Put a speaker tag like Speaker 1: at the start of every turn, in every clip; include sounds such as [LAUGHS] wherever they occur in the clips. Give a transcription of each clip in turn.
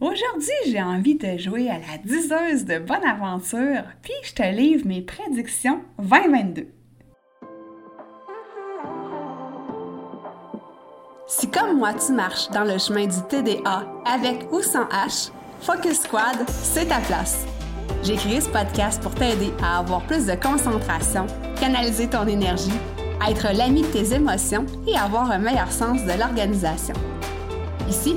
Speaker 1: Aujourd'hui, j'ai envie de jouer à la diseuse de bonne aventure, puis je te livre mes prédictions 2022. Si comme moi tu marches dans le chemin du TDA avec ou sans H, Focus Squad, c'est ta place. J'ai créé ce podcast pour t'aider à avoir plus de concentration, canaliser ton énergie, être l'ami de tes émotions et avoir un meilleur sens de l'organisation. Ici,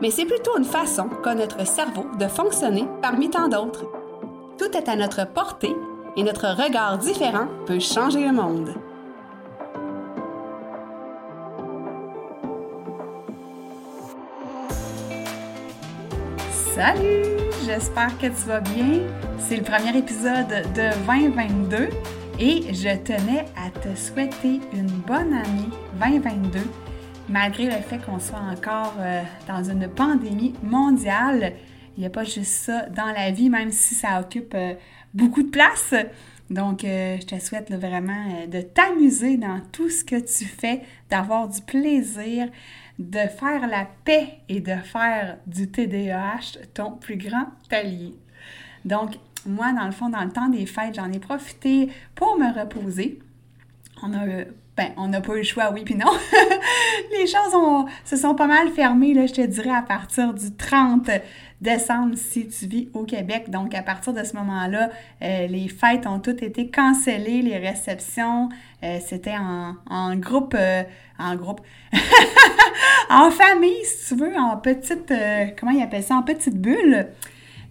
Speaker 1: mais c'est plutôt une façon qu'a notre cerveau de fonctionner parmi tant d'autres. Tout est à notre portée et notre regard différent peut changer le monde. Salut! J'espère que tu vas bien. C'est le premier épisode de 2022 et je tenais à te souhaiter une bonne année 2022 malgré le fait qu'on soit encore euh, dans une pandémie mondiale, il n'y a pas juste ça dans la vie, même si ça occupe euh, beaucoup de place. Donc, euh, je te souhaite vraiment de t'amuser dans tout ce que tu fais, d'avoir du plaisir, de faire la paix et de faire du TDAH ton plus grand allié. Donc, moi, dans le fond, dans le temps des fêtes, j'en ai profité pour me reposer. On a ben, on n'a pas eu le choix, oui puis non. [LAUGHS] les choses se sont pas mal fermées, là, je te dirais, à partir du 30 décembre si tu vis au Québec. Donc, à partir de ce moment-là, euh, les fêtes ont toutes été cancellées, les réceptions, euh, c'était en, groupe, euh, en groupe, [LAUGHS] en famille, si tu veux, en petite, comment ils appellent ça, en petite bulle.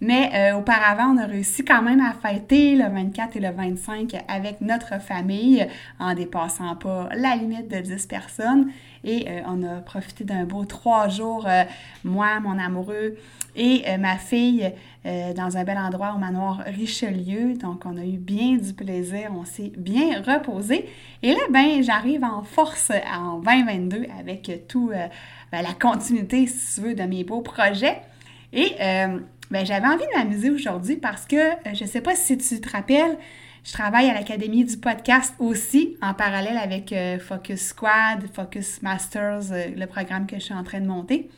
Speaker 1: Mais euh, auparavant, on a réussi quand même à fêter le 24 et le 25 avec notre famille en dépassant pas la limite de 10 personnes. Et euh, on a profité d'un beau trois jours, euh, moi, mon amoureux et ma fille, dans un bel endroit au manoir Richelieu. Donc, on a eu bien du plaisir, on s'est bien reposé. Et là, ben, j'arrive en force en 2022 avec tout ben, la continuité, si tu veux, de mes beaux projets. Et ben, j'avais envie de m'amuser aujourd'hui parce que, euh, je ne sais pas si tu te rappelles, je travaille à l'Académie du podcast aussi, en parallèle avec euh, Focus Squad, Focus Masters, euh, le programme que je suis en train de monter.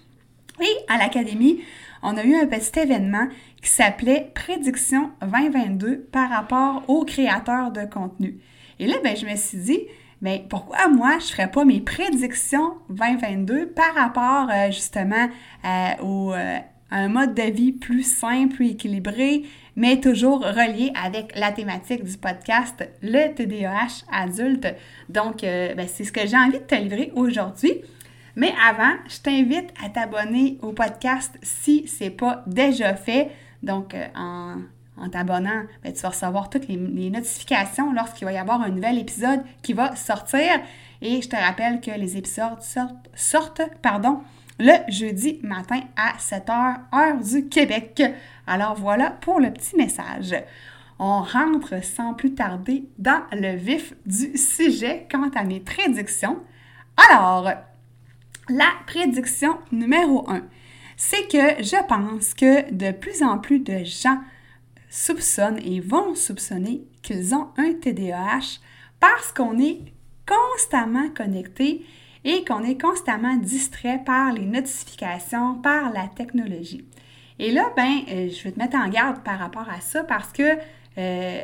Speaker 1: Et à l'Académie, on a eu un petit événement qui s'appelait Prédiction 2022 par rapport aux créateurs de contenu. Et là, ben, je me suis dit, mais ben, pourquoi moi, je ne ferais pas mes prédictions 2022 par rapport justement aux un mode de vie plus simple, plus équilibré, mais toujours relié avec la thématique du podcast, le TDAH adulte. Donc, euh, ben, c'est ce que j'ai envie de te livrer aujourd'hui. Mais avant, je t'invite à t'abonner au podcast si ce n'est pas déjà fait. Donc, euh, en, t'abonnant, ben, tu vas recevoir toutes les, notifications lorsqu'il va y avoir un nouvel épisode qui va sortir. Et je te rappelle que les épisodes sortent, sortent pardon, le jeudi matin à 7h, heure du Québec. Alors voilà pour le petit message. On rentre sans plus tarder dans le vif du sujet quant à mes prédictions. Alors, la prédiction numéro 1, c'est que je pense que de plus en plus de gens soupçonnent et vont soupçonner qu'ils ont un TDAH parce qu'on est constamment connecté et qu'on est constamment distrait par les notifications, par la technologie. Et là, ben, euh, je vais te mettre en garde par rapport à ça parce que euh,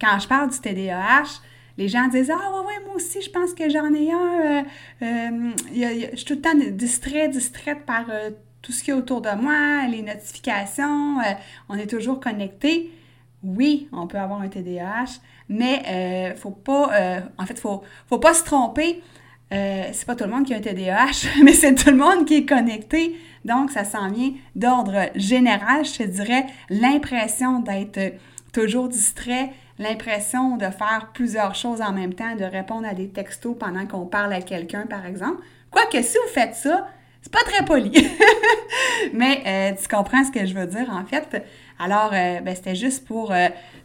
Speaker 1: quand je parle du TDAH, les gens disent Ah, ouais, moi aussi, je pense que j'en ai un. Euh, je suis tout le temps distrait, distraite par tout ce qui est autour de moi, les notifications, on est toujours connecté. Oui, on peut avoir un TDAH, mais il faut pas, en fait, faut, faut pas se tromper. Euh, c'est pas tout le monde qui a un TDAH, [LAUGHS] mais c'est tout le monde qui est connecté. Donc, ça s'en vient d'ordre général, je te dirais, l'impression d'être toujours distrait, l'impression de faire plusieurs choses en même temps, de répondre à des textos pendant qu'on parle à quelqu'un, par exemple. Quoique, si vous faites ça, c'est pas très poli. [LAUGHS] Mais euh, tu comprends ce que je veux dire, en fait. Alors, euh, ben, c'était juste pour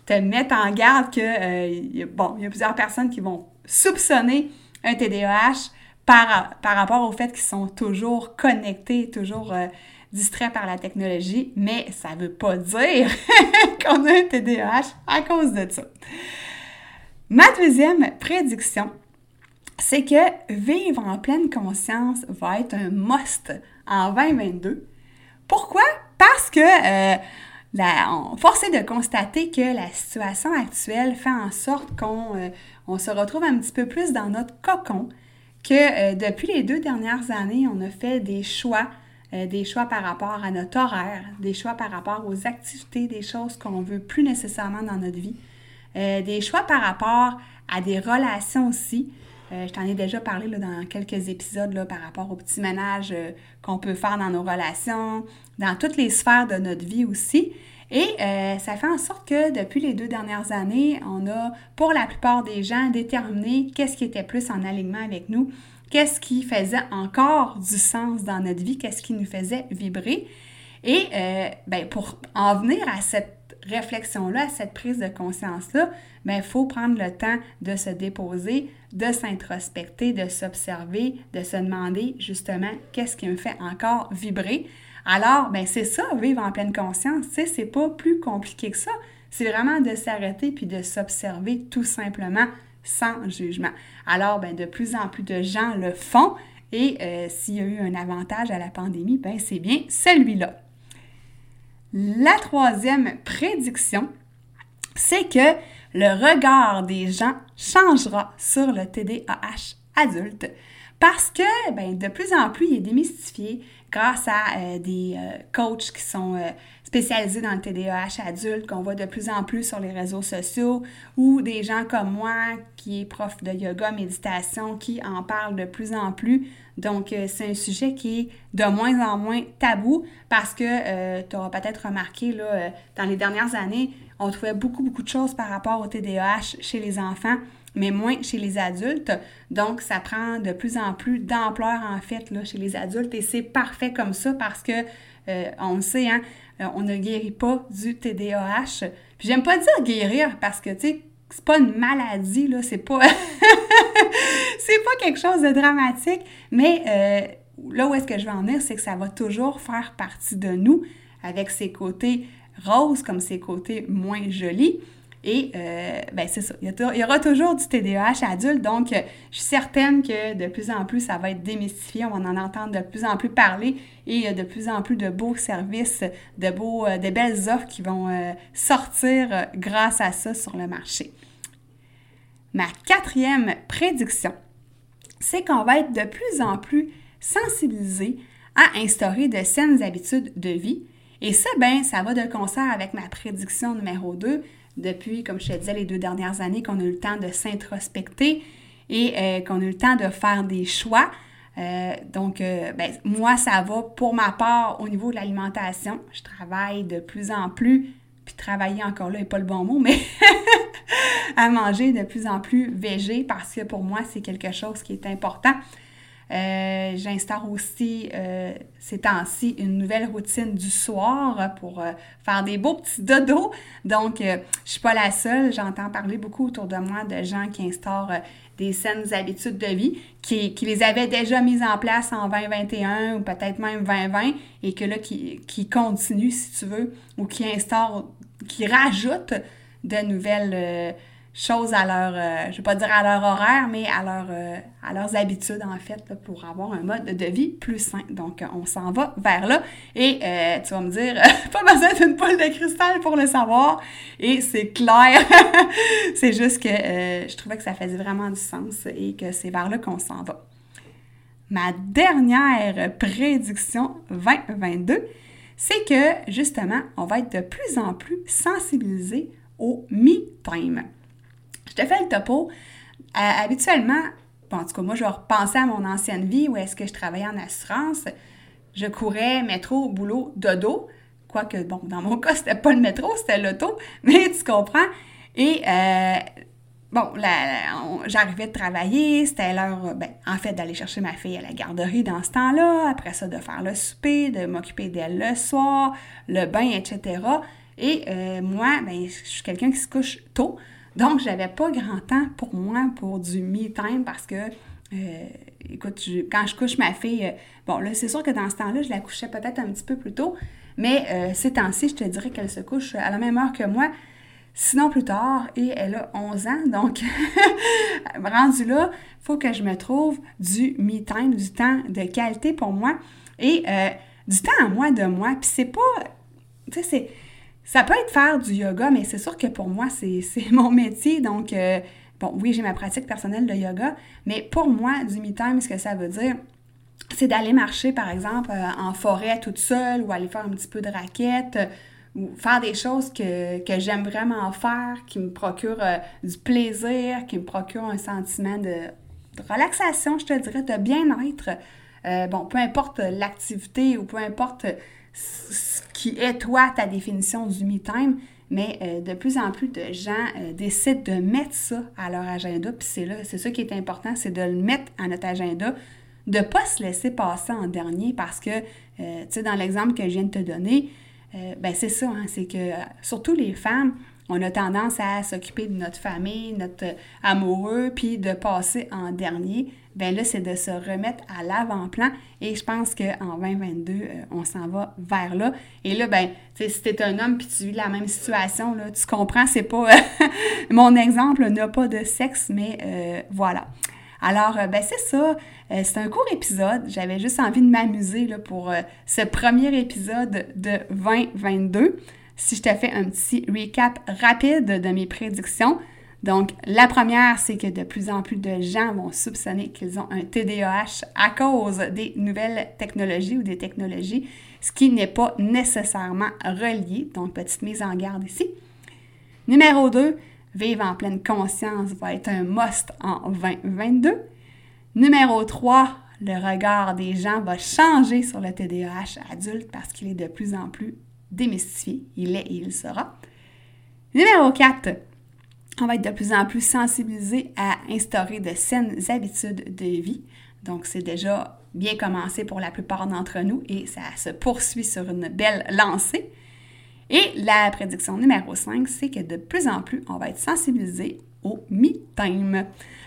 Speaker 1: te mettre en garde que, bon, il y a plusieurs personnes qui vont soupçonner un TDAH par, par rapport au fait qu'ils sont toujours connectés, toujours distraits par la technologie, mais ça ne veut pas dire [LAUGHS] qu'on a un TDAH à cause de ça. Ma deuxième prédiction, c'est que vivre en pleine conscience va être un must en 2022. Pourquoi? Parce que euh, force est de constater que la situation actuelle fait en sorte qu'on euh, se retrouve un petit peu plus dans notre cocon, que euh, depuis les deux dernières années, on a fait des choix, des choix par rapport à notre horaire, des choix par rapport aux activités, des choses qu'on veut plus nécessairement dans notre vie, des choix par rapport à des relations aussi. Euh, je t'en ai déjà parlé là, dans quelques épisodes là, par rapport au petit ménage euh, qu'on peut faire dans nos relations, dans toutes les sphères de notre vie aussi. Et euh, ça fait en sorte que depuis les deux dernières années, on a, pour la plupart des gens, déterminé qu'est-ce qui était plus en alignement avec nous, qu'est-ce qui faisait encore du sens dans notre vie, qu'est-ce qui nous faisait vibrer. Et ben, pour en venir à cette réflexion-là, à cette prise de conscience-là, il ben, faut prendre le temps de se déposer, de s'introspecter, de s'observer, de se demander justement qu'est-ce qui me fait encore vibrer. Alors, ben c'est ça, vivre en pleine conscience, tu sais, c'est pas plus compliqué que ça. C'est vraiment de s'arrêter puis de s'observer tout simplement sans jugement. Alors, ben, de plus en plus de gens le font et euh, s'il y a eu un avantage à la pandémie, ben, c'est bien celui-là. La troisième prédiction, c'est que le regard des gens changera sur le TDAH adulte parce que ben, de plus en plus, il est démystifié grâce à euh, des euh, coachs qui sont euh, spécialisés dans le TDAH adulte, qu'on voit de plus en plus sur les réseaux sociaux, ou des gens comme moi qui est prof de yoga, méditation, qui en parlent de plus en plus. Donc, c'est un sujet qui est de moins en moins tabou parce que tu auras peut-être remarqué, là, dans les dernières années, on trouvait beaucoup, beaucoup de choses par rapport au TDAH chez les enfants, mais moins chez les adultes. Donc, ça prend de plus en plus d'ampleur, en fait, là, chez les adultes. Et c'est parfait comme ça parce que, euh, on le sait, hein, euh, on ne guérit pas du TDAH. J'aime pas dire guérir parce que, tu sais, c'est pas une maladie, là, c'est pas... [LAUGHS] c'est pas quelque chose de dramatique, mais euh, là où est-ce que je veux en venir, c'est que ça va toujours faire partie de nous avec ses côtés rose comme ses côtés moins jolis. Et euh, ben c'est ça, il y, aura toujours du TDAH adulte, donc euh, je suis certaine que de plus en plus ça va être démystifié, on va en entendre de plus en plus parler et il y a de plus en plus de beaux services, de, beaux, euh, belles offres qui vont sortir grâce à ça sur le marché. Ma quatrième prédiction, c'est qu'on va être de plus en plus sensibilisé à instaurer de saines habitudes de vie. Et ça, ben, ça va de concert avec ma prédiction numéro 2 depuis, comme je te disais, les deux dernières années qu'on a eu le temps de s'introspecter et euh, qu'on a eu le temps de faire des choix. Euh, donc, euh, ben, moi, ça va pour ma part au niveau de l'alimentation. Je travaille de plus en plus, puis travailler encore là n'est pas le bon mot, mais [LAUGHS] à manger de plus en plus végé parce que pour moi, c'est quelque chose qui est important. Euh, j'instaure aussi euh, ces temps-ci une nouvelle routine du soir pour euh, faire des beaux petits dodos. Donc, je suis pas la seule. J'entends parler beaucoup autour de moi de gens qui instaurent des saines habitudes de vie, qui, qui, les avaient déjà mises en place en 2021 ou peut-être même 2020 et que là, qui, qui continuent, si tu veux, ou qui instaurent, qui rajoutent de nouvelles choses à leur, euh, je vais pas dire à leur horaire, mais à, leur, euh, à leurs habitudes, en fait, pour avoir un mode de vie plus sain. Donc, on s'en va vers là. Et euh, tu vas me dire, [LAUGHS] pas besoin d'une poule de cristal pour le savoir. Et c'est clair. [LAUGHS] c'est juste que je trouvais que ça faisait vraiment du sens et que c'est vers là qu'on s'en va. Ma dernière prédiction 2022, c'est que justement, on va être de plus en plus sensibilisé au me-time. Je te fais le topo. Euh, habituellement, en tout cas, moi, je vais repenser à mon ancienne vie où est-ce que je travaillais en assurance. Je courais métro, boulot, dodo. Quoique, bon, dans mon [LAUGHS] cas, c'était pas le métro, c'était l'auto, [LAUGHS] mais tu comprends. Et euh, bon, j'arrivais de travailler, c'était l'heure, ben, en fait, d'aller chercher ma fille à la garderie dans ce temps-là, après ça, de faire le souper, de m'occuper d'elle le soir, le bain, etc. Et euh, moi, ben, je suis quelqu'un qui se couche tôt, donc j'avais pas grand temps pour moi pour du me-time parce que, euh, écoute, quand je couche ma fille, euh, bon, là, c'est sûr que dans ce temps-là, je la couchais peut-être un petit peu plus tôt, mais ces temps-ci, je te dirais qu'elle se couche à la même heure que moi sinon plus tard, et elle a 11 ans, donc [LAUGHS] rendu là, faut que je me trouve du me-time, du temps de qualité pour moi, et euh, du temps à moi de moi, puis c'est pas, tu sais, c'est, ça peut être faire du yoga, mais c'est sûr que pour moi, [LAUGHS] c'est, mon métier, donc, euh, bon, oui, j'ai ma pratique personnelle de yoga, mais pour moi, du me-time, ce que ça veut dire, c'est d'aller marcher, par exemple, euh, en forêt toute seule ou aller faire un petit peu de raquette, ou faire des choses que, j'aime vraiment faire, qui me procurent euh, du plaisir, qui me procurent un sentiment de, relaxation, je te dirais, de bien-être. Euh, bon, peu importe l'activité ou peu importe qui est toi ta définition du me time, mais euh, de plus en plus de gens décident de mettre ça à leur agenda, puis c'est là, c'est ça qui est important, c'est de le mettre à notre agenda, de ne pas se laisser passer en dernier parce que, tu sais, dans l'exemple que je viens de te donner, euh, ben c'est ça, hein, c'est que surtout les femmes, on a tendance à s'occuper de notre famille, notre amoureux, puis de passer en dernier. Ben là, c'est de se remettre à l'avant-plan et je pense qu'en 2022, euh, on s'en va vers là. Et là, ben, si tu es un homme puis tu vis la même situation, là, tu comprends, c'est pas... [LAUGHS] mon exemple n'a pas de sexe, mais euh, voilà. Alors, euh, ben c'est ça. Euh, c'est un court épisode. J'avais juste envie de m'amuser pour euh, ce premier épisode de 2022. Si je te fais un petit recap rapide de mes prédictions. Donc, la première, c'est que de plus en plus de gens vont soupçonner qu'ils ont un TDAH à cause des nouvelles technologies ou des technologies, ce qui n'est pas nécessairement relié. Donc, petite mise en garde ici. Numéro 2, Vivre en pleine conscience va être un must en 2022. Numéro 3, le regard des gens va changer sur le TDAH adulte parce qu'il est de plus en plus démystifié. Il est et il sera. Numéro 4, on va être de plus en plus sensibilisé à instaurer de saines habitudes de vie. Donc, c'est déjà bien commencé pour la plupart d'entre nous et ça se poursuit sur une belle lancée. Et la prédiction numéro 5, c'est que de plus en plus, on va être sensibilisé au me-time.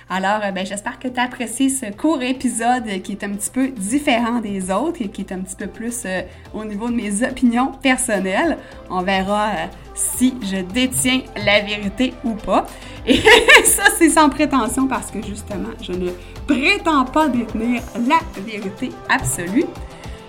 Speaker 1: Alors, euh, ben, j'espère que tu as apprécié ce court épisode qui est un petit peu différent des autres et qui est un petit peu plus euh, au niveau de mes opinions personnelles. On verra euh, si je détiens la vérité ou pas. Et [LAUGHS] ça, c'est sans prétention parce que justement, je ne prétends pas détenir la vérité absolue.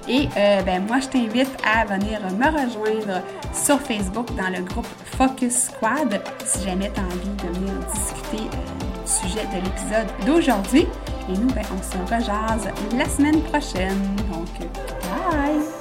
Speaker 1: Et euh, ben, moi, je t'invite à venir me rejoindre sur Facebook dans le groupe Focus Squad si jamais tu envie de venir discuter euh, du sujet de l'épisode d'aujourd'hui. Et nous, ben, on se rejase la semaine prochaine. Donc, bye!